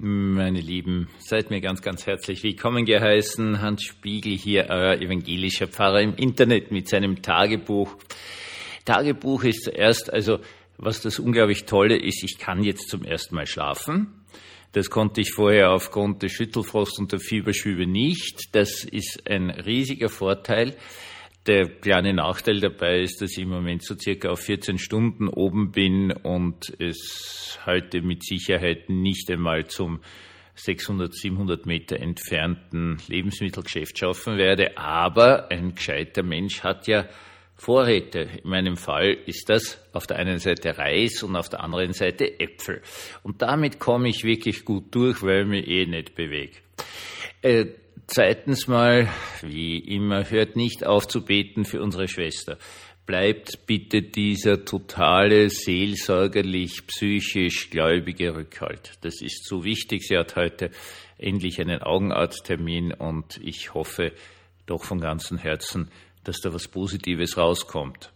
Meine Lieben, seid mir ganz, ganz herzlich willkommen geheißen. Hans Spiegel hier, euer evangelischer Pfarrer im Internet mit seinem Tagebuch. Tagebuch ist zuerst, also was das unglaublich Tolle ist, ich kann jetzt zum ersten Mal schlafen. Das konnte ich vorher aufgrund des Schüttelfrost und der Fieberschübe nicht. Das ist ein riesiger Vorteil. Der kleine Nachteil dabei ist, dass ich im Moment so circa auf 14 Stunden oben bin und es heute mit Sicherheit nicht einmal zum 600, 700 Meter entfernten Lebensmittelgeschäft schaffen werde. Aber ein gescheiter Mensch hat ja Vorräte. In meinem Fall ist das auf der einen Seite Reis und auf der anderen Seite Äpfel. Und damit komme ich wirklich gut durch, weil ich mich eh nicht bewege. Äh, Zweitens mal, wie immer, hört nicht auf zu beten für unsere Schwester. Bleibt bitte dieser totale, seelsorgerlich, psychisch gläubige Rückhalt. Das ist so wichtig. Sie hat heute endlich einen Augenarzttermin und ich hoffe doch von ganzem Herzen, dass da was Positives rauskommt.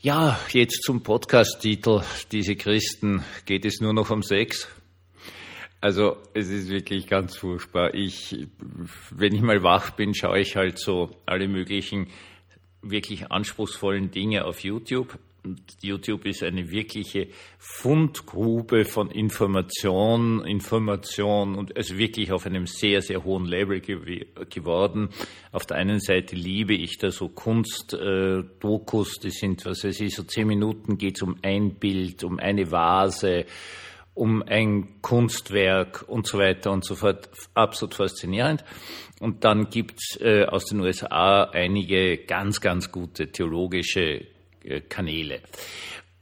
Ja, jetzt zum Podcast-Titel. Diese Christen, geht es nur noch um Sex? Also es ist wirklich ganz furchtbar. Ich, wenn ich mal wach bin, schaue ich halt so alle möglichen wirklich anspruchsvollen Dinge auf YouTube. Und YouTube ist eine wirkliche Fundgrube von Information, Information und also wirklich auf einem sehr, sehr hohen Level ge geworden. Auf der einen Seite liebe ich da so Kunstdokus, äh, die sind, was weiß ich, so zehn Minuten geht es um ein Bild, um eine Vase, um ein Kunstwerk und so weiter und so fort. Absolut faszinierend. Und dann gibt's äh, aus den USA einige ganz, ganz gute theologische äh, Kanäle.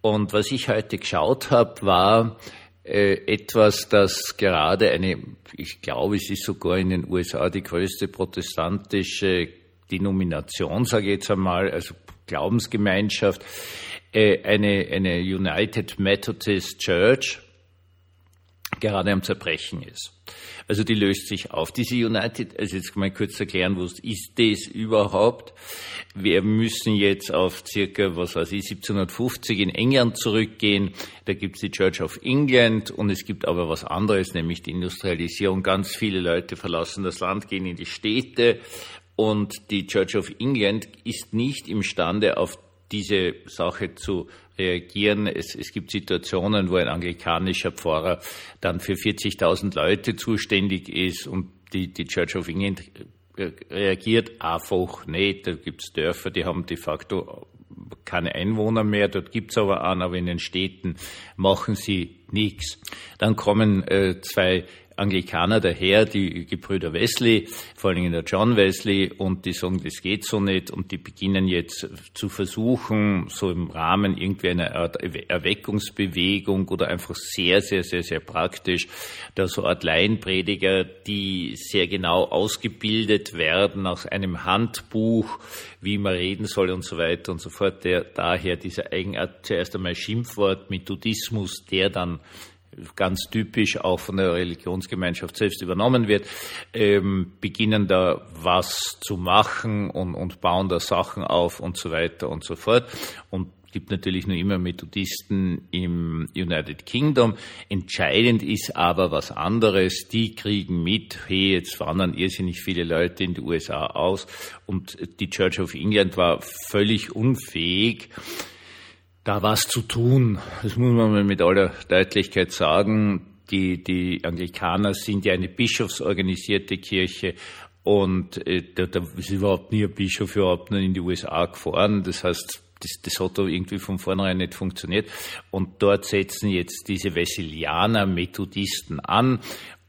Und was ich heute geschaut habe, war äh, etwas, das gerade eine, ich glaube, es ist sogar in den USA die größte protestantische Denomination, sage ich jetzt einmal, also Glaubensgemeinschaft, äh, eine, eine United Methodist Church, gerade am Zerbrechen ist. Also die löst sich auf. Diese United, also jetzt mal kurz erklären, was ist das überhaupt? Wir müssen jetzt auf circa, was weiß ich, 1750 in England zurückgehen. Da gibt es die Church of England und es gibt aber was anderes, nämlich die Industrialisierung. Ganz viele Leute verlassen das Land, gehen in die Städte und die Church of England ist nicht imstande, auf diese Sache zu reagieren. Es, es gibt Situationen, wo ein anglikanischer Pfarrer dann für 40.000 Leute zuständig ist und die, die Church of England reagiert einfach nicht. Da gibt es Dörfer, die haben de facto keine Einwohner mehr, dort gibt's aber einen, aber in den Städten machen sie nichts. Dann kommen äh, zwei Anglikaner daher, die Gebrüder Wesley, vor allen Dingen der John Wesley, und die sagen, das geht so nicht, und die beginnen jetzt zu versuchen, so im Rahmen irgendwie einer Art Erweckungsbewegung oder einfach sehr, sehr, sehr, sehr praktisch, da so Art Laienprediger, die sehr genau ausgebildet werden aus einem Handbuch, wie man reden soll und so weiter und so fort, der daher dieser Eigenart zuerst einmal Schimpfwort Methodismus, der dann ganz typisch auch von der Religionsgemeinschaft selbst übernommen wird, ähm, beginnen da was zu machen und, und bauen da Sachen auf und so weiter und so fort. Und gibt natürlich nur immer Methodisten im United Kingdom. Entscheidend ist aber was anderes. Die kriegen mit, hey, jetzt wandern irrsinnig viele Leute in die USA aus und die Church of England war völlig unfähig, da was zu tun. Das muss man mit aller Deutlichkeit sagen. Die, die Anglikaner sind ja eine bischofsorganisierte Kirche und äh, da, da ist überhaupt nie ein Bischof überhaupt nicht in die USA gefahren. Das heißt, das, das hat da irgendwie von vornherein nicht funktioniert. Und dort setzen jetzt diese Wesilianer Methodisten an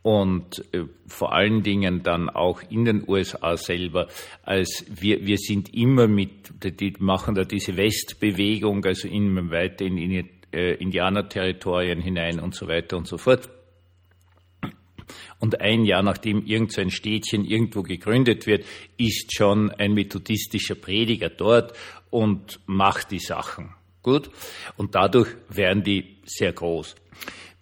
und äh, vor allen Dingen dann auch in den USA selber, als wir, wir sind immer mit, die machen da diese Westbewegung, also immer weiter in, in äh, Indianerterritorien hinein und so weiter und so fort. Und ein Jahr nachdem irgendein so Städtchen irgendwo gegründet wird, ist schon ein methodistischer Prediger dort und macht die Sachen. Gut? Und dadurch werden die sehr groß.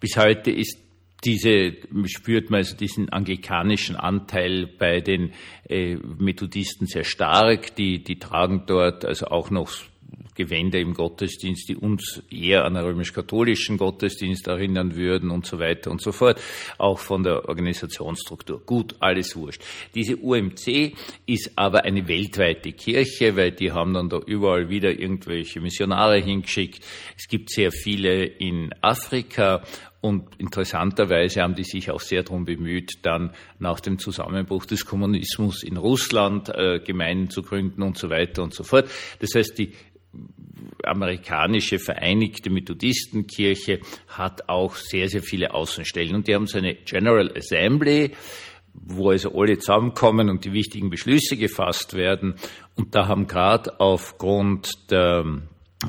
Bis heute ist diese spürt man also diesen anglikanischen Anteil bei den äh, Methodisten sehr stark. Die, die tragen dort also auch noch Gewänder im Gottesdienst, die uns eher an einen römisch-katholischen Gottesdienst erinnern würden und so weiter und so fort. Auch von der Organisationsstruktur. Gut, alles wurscht. Diese UMC ist aber eine weltweite Kirche, weil die haben dann da überall wieder irgendwelche Missionare hingeschickt. Es gibt sehr viele in Afrika und interessanterweise haben die sich auch sehr darum bemüht, dann nach dem Zusammenbruch des Kommunismus in Russland äh, Gemeinden zu gründen und so weiter und so fort. Das heißt, die amerikanische Vereinigte Methodistenkirche hat auch sehr, sehr viele Außenstellen. Und die haben so eine General Assembly, wo also alle zusammenkommen und die wichtigen Beschlüsse gefasst werden. Und da haben gerade aufgrund der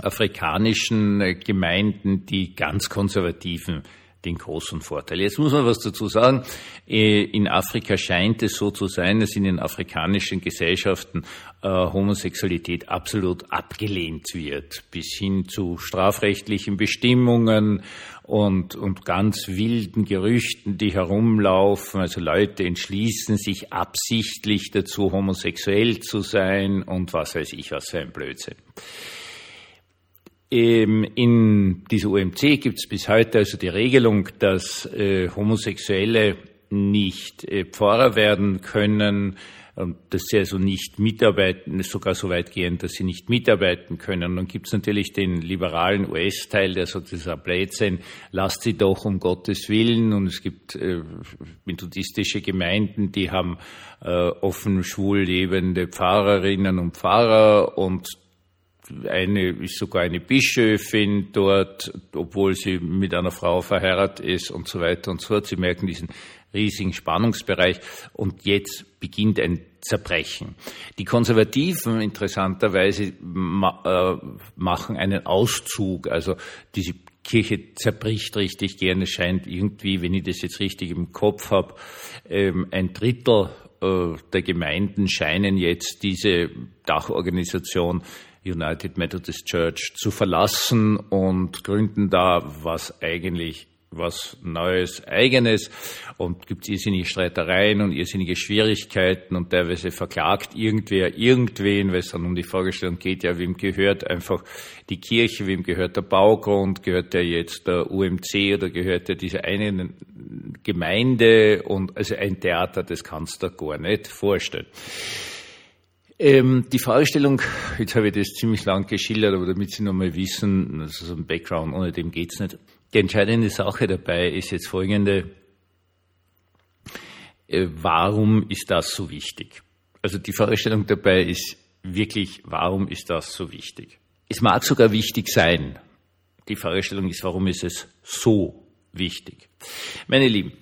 afrikanischen Gemeinden die ganz konservativen den großen Vorteil. Jetzt muss man was dazu sagen. Äh, in Afrika scheint es so zu sein, dass in den afrikanischen Gesellschaften äh, Homosexualität absolut abgelehnt wird, bis hin zu strafrechtlichen Bestimmungen und, und ganz wilden Gerüchten, die herumlaufen. Also Leute entschließen sich absichtlich dazu, homosexuell zu sein und was weiß ich, was für ein Blödsinn. Ähm, in dieser OMC gibt es bis heute also die Regelung, dass äh, Homosexuelle nicht äh, Pfarrer werden können, dass sie also nicht mitarbeiten, sogar so weit gehen, dass sie nicht mitarbeiten können. Und dann gibt es natürlich den liberalen US-Teil, der dieser Blödsinn, lasst sie doch um Gottes Willen. Und es gibt äh, methodistische Gemeinden, die haben äh, offen schwul lebende Pfarrerinnen und Pfarrer und eine ist sogar eine Bischöfin dort, obwohl sie mit einer Frau verheiratet ist und so weiter und so fort. Sie merken diesen riesigen Spannungsbereich und jetzt beginnt ein Zerbrechen. Die Konservativen interessanterweise äh, machen einen Auszug, also diese Kirche zerbricht richtig gern. Es scheint irgendwie, wenn ich das jetzt richtig im Kopf habe, ähm, ein Drittel äh, der Gemeinden scheinen jetzt diese Dachorganisation United Methodist Church zu verlassen und gründen da was eigentlich was Neues, Eigenes und gibt irrsinnige Streitereien und irrsinnige Schwierigkeiten und teilweise verklagt irgendwer irgendwen, weil es dann um die Fragestellung geht, ja, wem gehört einfach die Kirche, wem gehört der Baugrund, gehört der jetzt der UMC oder gehört der dieser einen Gemeinde und also ein Theater, das kannst du gar nicht vorstellen. Ähm, die Fragestellung, jetzt habe ich das ziemlich lang geschildert, aber damit Sie nochmal wissen, das ist ein Background, ohne dem geht's nicht. Die entscheidende Sache dabei ist jetzt folgende. Äh, warum ist das so wichtig? Also die Fragestellung dabei ist wirklich, warum ist das so wichtig? Es mag sogar wichtig sein. Die Fragestellung ist, warum ist es so wichtig? Meine Lieben,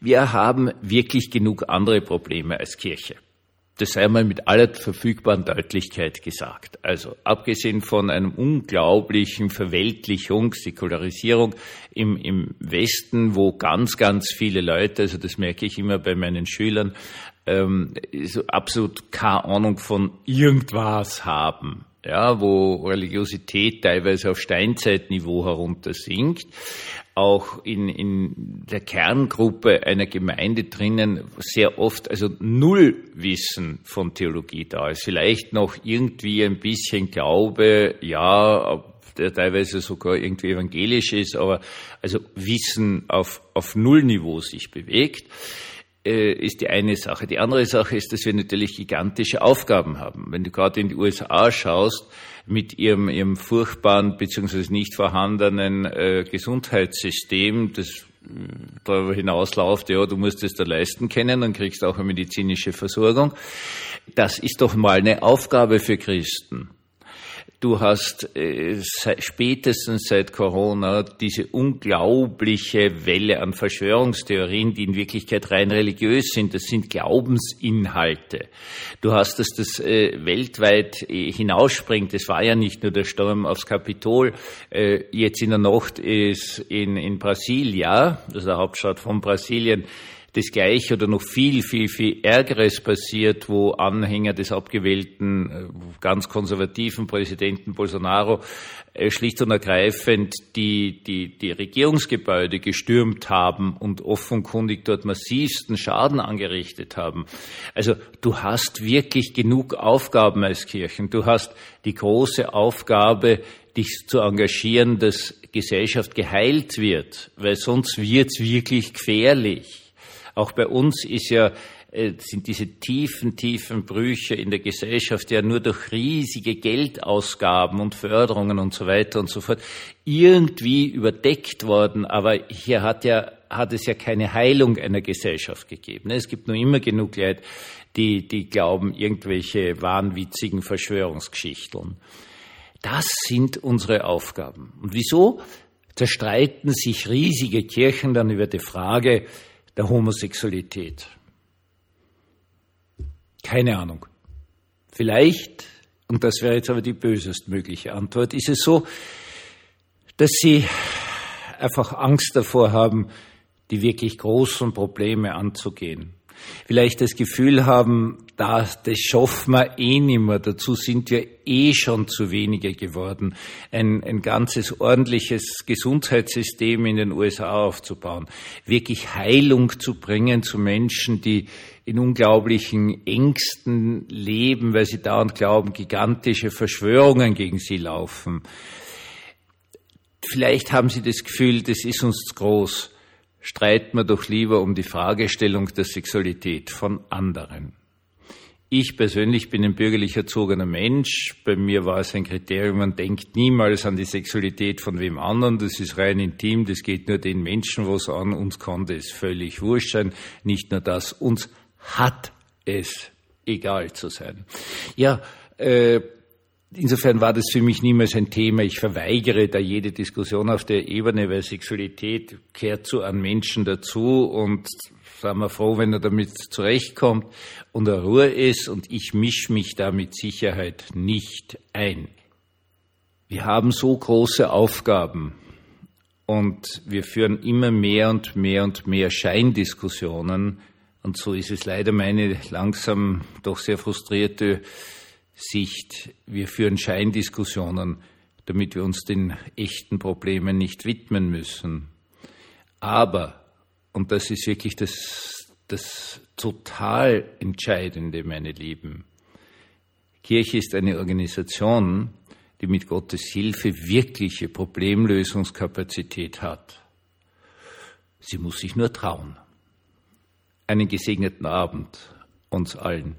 wir haben wirklich genug andere Probleme als Kirche. Das sei einmal mit aller verfügbaren Deutlichkeit gesagt. Also abgesehen von einem unglaublichen Verweltlichung, Säkularisierung im, im Westen, wo ganz, ganz viele Leute, also das merke ich immer bei meinen Schülern, ähm, so absolut keine Ahnung von irgendwas haben ja, wo Religiosität teilweise auf Steinzeitniveau heruntersinkt, auch in, in der Kerngruppe einer Gemeinde drinnen sehr oft also null Wissen von Theologie da ist. Vielleicht noch irgendwie ein bisschen Glaube, ja, der teilweise sogar irgendwie evangelisch ist, aber also Wissen auf, auf Nullniveau sich bewegt. Äh, ist die eine Sache. Die andere Sache ist, dass wir natürlich gigantische Aufgaben haben. Wenn du gerade in die USA schaust, mit ihrem, ihrem furchtbaren bzw. nicht vorhandenen äh, Gesundheitssystem, das äh, darüber hinausläuft, ja, du musst es da leisten können, dann kriegst du auch eine medizinische Versorgung. Das ist doch mal eine Aufgabe für Christen. Du hast äh, spätestens seit Corona diese unglaubliche Welle an Verschwörungstheorien, die in Wirklichkeit rein religiös sind. Das sind Glaubensinhalte. Du hast, dass das äh, weltweit äh, hinausspringt. Es war ja nicht nur der Sturm aufs Kapitol. Äh, jetzt in der Nacht ist in, in Brasilia, das ist der Hauptstadt von Brasilien, das Gleiche oder noch viel, viel, viel Ärgeres passiert, wo Anhänger des abgewählten, äh, ganz konservativen Präsidenten Bolsonaro äh, schlicht und ergreifend die, die, die Regierungsgebäude gestürmt haben und offenkundig dort massivsten Schaden angerichtet haben. Also du hast wirklich genug Aufgaben als Kirchen. Du hast die große Aufgabe, dich zu engagieren, dass Gesellschaft geheilt wird, weil sonst wird's wirklich gefährlich. Auch bei uns ist ja äh, sind diese tiefen, tiefen Brüche in der Gesellschaft ja nur durch riesige Geldausgaben und Förderungen und so weiter und so fort irgendwie überdeckt worden. Aber hier hat ja, hat es ja keine Heilung einer Gesellschaft gegeben. Es gibt nur immer genug Leute, die, die glauben irgendwelche wahnwitzigen Verschwörungsgeschichten. Das sind unsere Aufgaben. Und wieso zerstreiten sich riesige Kirchen dann über die Frage der Homosexualität? Keine Ahnung. Vielleicht, und das wäre jetzt aber die bösestmögliche Antwort, ist es so, dass sie einfach Angst davor haben, die wirklich großen Probleme anzugehen vielleicht das Gefühl haben, da, das schaffen wir eh nicht mehr, dazu sind wir eh schon zu wenige geworden, ein, ein ganzes ordentliches Gesundheitssystem in den USA aufzubauen, wirklich Heilung zu bringen zu Menschen, die in unglaublichen Ängsten leben, weil sie dauernd glauben, gigantische Verschwörungen gegen sie laufen. Vielleicht haben sie das Gefühl, das ist uns zu groß streiten wir doch lieber um die Fragestellung der Sexualität von anderen. Ich persönlich bin ein bürgerlich erzogener Mensch. Bei mir war es ein Kriterium, man denkt niemals an die Sexualität von wem anderen. Das ist rein intim, das geht nur den Menschen was an. Uns kann das völlig wurscht sein. Nicht nur das, uns hat es egal zu sein. Ja, äh, Insofern war das für mich niemals ein Thema. Ich verweigere da jede Diskussion auf der Ebene, weil Sexualität kehrt zu einem Menschen dazu und sagen wir froh, wenn er damit zurechtkommt und er Ruhe ist und ich mische mich da mit Sicherheit nicht ein. Wir haben so große Aufgaben und wir führen immer mehr und mehr und mehr Scheindiskussionen und so ist es leider meine langsam doch sehr frustrierte Sicht. Wir führen Scheindiskussionen, damit wir uns den echten Problemen nicht widmen müssen. Aber, und das ist wirklich das, das total Entscheidende, meine Lieben, Kirche ist eine Organisation, die mit Gottes Hilfe wirkliche Problemlösungskapazität hat. Sie muss sich nur trauen. Einen gesegneten Abend uns allen.